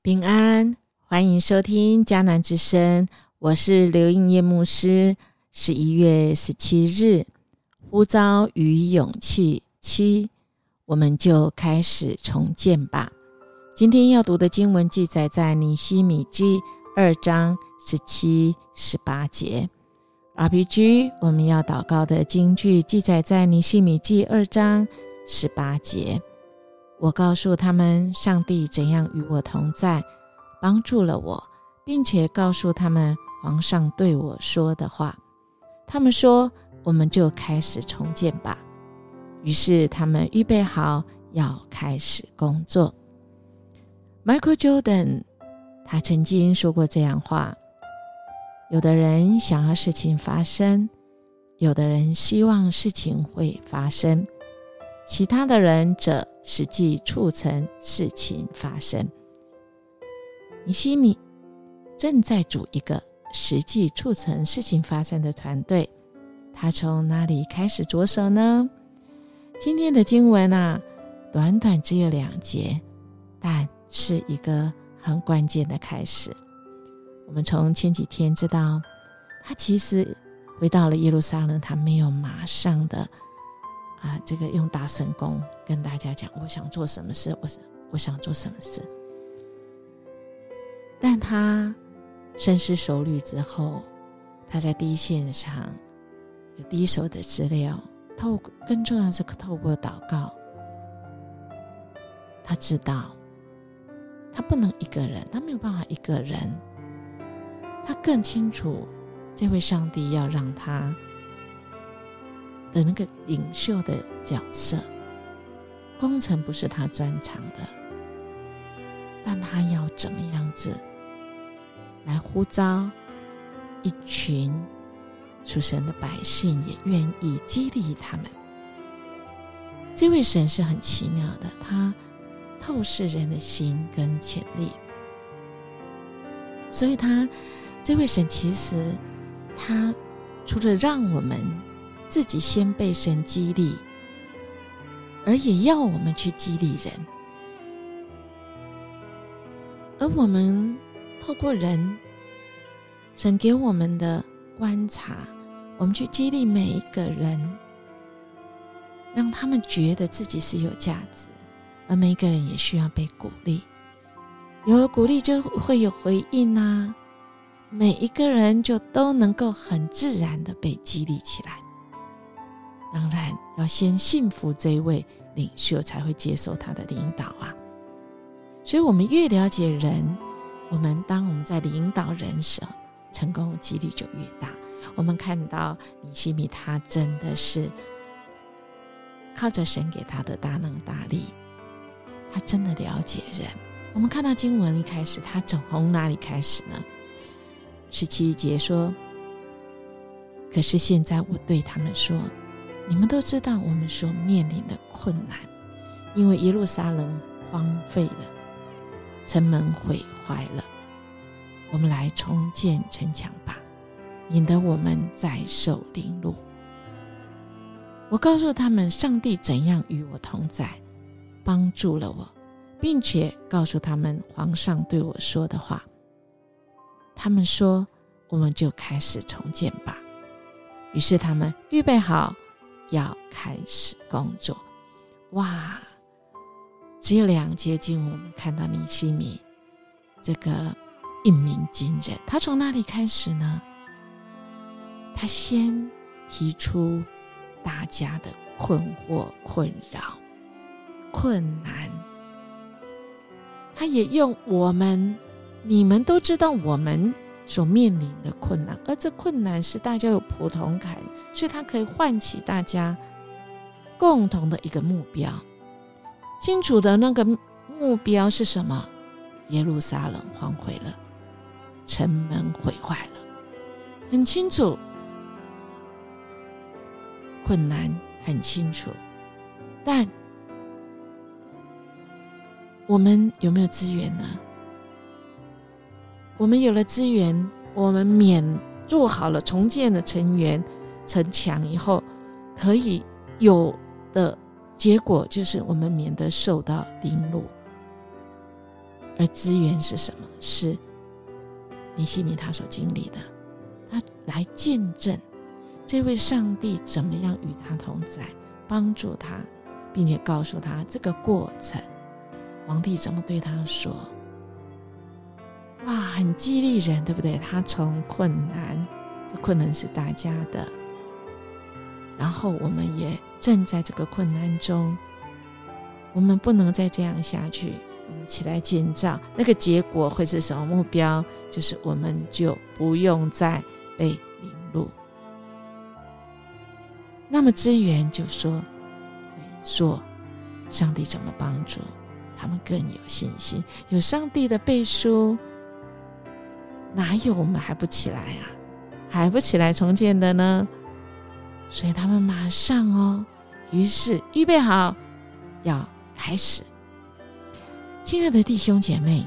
平安，欢迎收听迦南之声，我是刘应业牧师。十一月十七日，呼召与勇气七，我们就开始重建吧。今天要读的经文记载在尼西米记二章十七、十八节。RPG，我们要祷告的经句记载在尼西米记二章十八节。我告诉他们，上帝怎样与我同在，帮助了我，并且告诉他们皇上对我说的话。他们说：“我们就开始重建吧。”于是他们预备好要开始工作。Michael Jordan 他曾经说过这样话：“有的人想要事情发生，有的人希望事情会发生。”其他的人则实际促成事情发生。尼西米正在组一个实际促成事情发生的团队。他从哪里开始着手呢？今天的经文啊，短短只有两节，但是一个很关键的开始。我们从前几天知道，他其实回到了耶路撒冷，他没有马上的。啊，这个用大神功跟大家讲，我想做什么事，我我想做什么事。但他深思熟虑之后，他在第一线上有第一手的资料，透更重要是透过祷告，他知道他不能一个人，他没有办法一个人，他更清楚这位上帝要让他。的那个领袖的角色，工程不是他专长的，但他要怎么样子来呼召一群属神的百姓，也愿意激励他们。这位神是很奇妙的，他透视人的心跟潜力，所以他这位神其实他除了让我们。自己先被神激励，而也要我们去激励人，而我们透过人神给我们的观察，我们去激励每一个人，让他们觉得自己是有价值，而每一个人也需要被鼓励。有了鼓励，就会有回应啊！每一个人就都能够很自然的被激励起来。当然要先信服这位领袖，才会接受他的领导啊。所以，我们越了解人，我们当我们在领导人时，成功的几率就越大。我们看到尼西米，他真的是靠着神给他的大能大力，他真的了解人。我们看到经文一开始，他从哪里开始呢？十七节说：“可是现在我对他们说。”你们都知道我们所面临的困难，因为耶路撒冷荒废了，城门毁坏了。我们来重建城墙吧，免得我们再受凌辱。我告诉他们，上帝怎样与我同在，帮助了我，并且告诉他们皇上对我说的话。他们说：“我们就开始重建吧。”于是他们预备好。要开始工作，哇！只有两节经，我们看到尼西米这个一鸣惊人。他从哪里开始呢？他先提出大家的困惑、困扰、困难。他也用我们，你们都知道我们。所面临的困难，而这困难是大家有普通感，所以它可以唤起大家共同的一个目标。清楚的那个目标是什么？耶路撒冷荒毁了，城门毁坏了，很清楚。困难很清楚，但我们有没有资源呢？我们有了资源，我们免做好了重建的成员城墙以后，可以有的结果就是我们免得受到凌辱。而资源是什么？是尼西米他所经历的，他来见证这位上帝怎么样与他同在，帮助他，并且告诉他这个过程，皇帝怎么对他说。哇，很激励人，对不对？他从困难，这困难是大家的，然后我们也正在这个困难中，我们不能再这样下去，我们起来建造，那个结果会是什么目标？就是我们就不用再被凌辱。那么资源就说，说上帝怎么帮助他们更有信心，有上帝的背书。哪有我们还不起来啊？还不起来重建的呢？所以他们马上哦，于是预备好要开始。亲爱的弟兄姐妹，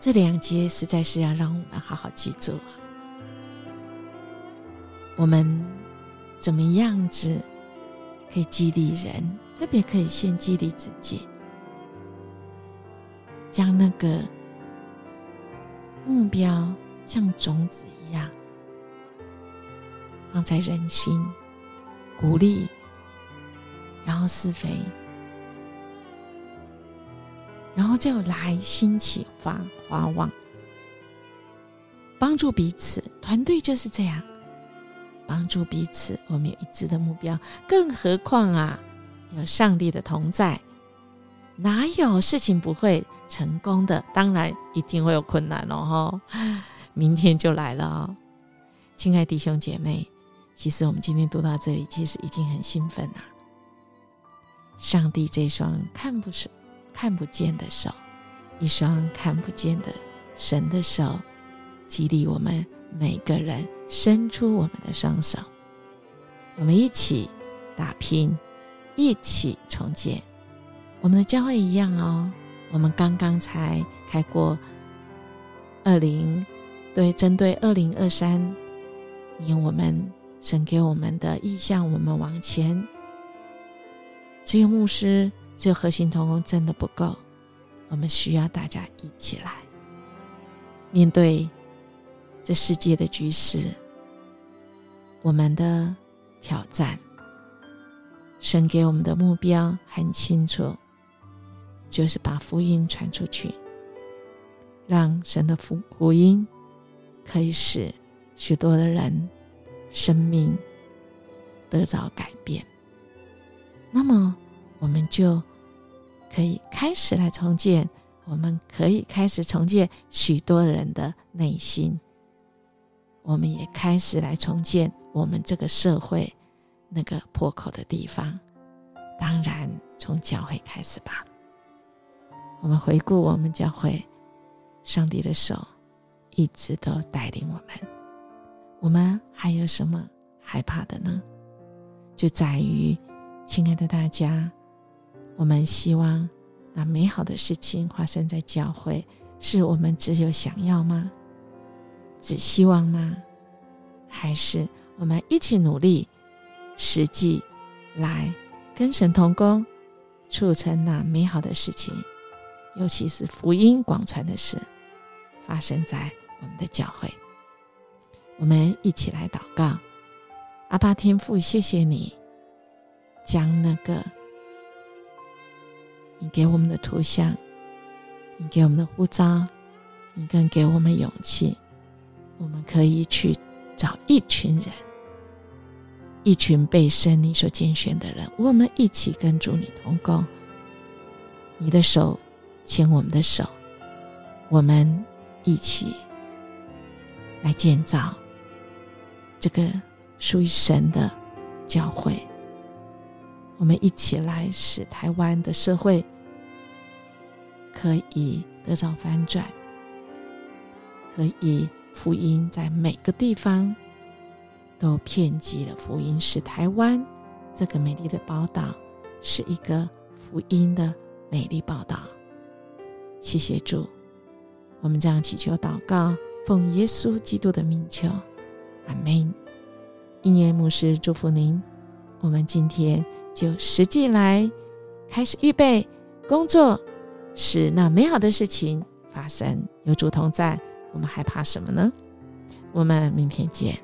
这两节实在是要让我们好好记住啊！我们怎么样子可以激励人？特别可以先激励自己，将那个。目标像种子一样放在人心，鼓励，然后施肥，然后就来兴起发花旺，帮助彼此。团队就是这样，帮助彼此。我们有一致的目标，更何况啊，有上帝的同在。哪有事情不会成功的？当然一定会有困难哦！哈，明天就来了，亲爱弟兄姐妹，其实我们今天读到这里，其实已经很兴奋了。上帝这双看不是看不见的手，一双看不见的神的手，激励我们每个人伸出我们的双手，我们一起打拼，一起重建。我们的教会一样哦，我们刚刚才开过二零，对，针对二零二三年，我们神给我们的意向，我们往前。只有牧师，只有核心同工真的不够，我们需要大家一起来面对这世界的局势，我们的挑战。神给我们的目标很清楚。就是把福音传出去，让神的福福音可以使许多的人生命得到改变。那么，我们就可以开始来重建，我们可以开始重建许多人的内心。我们也开始来重建我们这个社会那个破口的地方。当然，从教会开始吧。我们回顾我们教会，上帝的手一直都带领我们。我们还有什么害怕的呢？就在于，亲爱的大家，我们希望那美好的事情发生在教会，是我们只有想要吗？只希望吗？还是我们一起努力，实际来跟神同工，促成那美好的事情？尤其是福音广传的事，发生在我们的教会。我们一起来祷告：阿爸天父，谢谢你将那个你给我们的图像，你给我们的呼召，你更给我们勇气，我们可以去找一群人，一群被神你所拣选的人，我们一起跟主你同工，你的手。牵我们的手，我们一起来建造这个属于神的教会。我们一起来使台湾的社会可以得到翻转，可以福音在每个地方都遍及了福音，使台湾这个美丽的宝岛是一个福音的美丽宝岛。谢谢主，我们这样祈求祷告，奉耶稣基督的名求，阿门。一年牧师祝福您，我们今天就实际来开始预备工作，使那美好的事情发生。有主同在，我们还怕什么呢？我们明天见。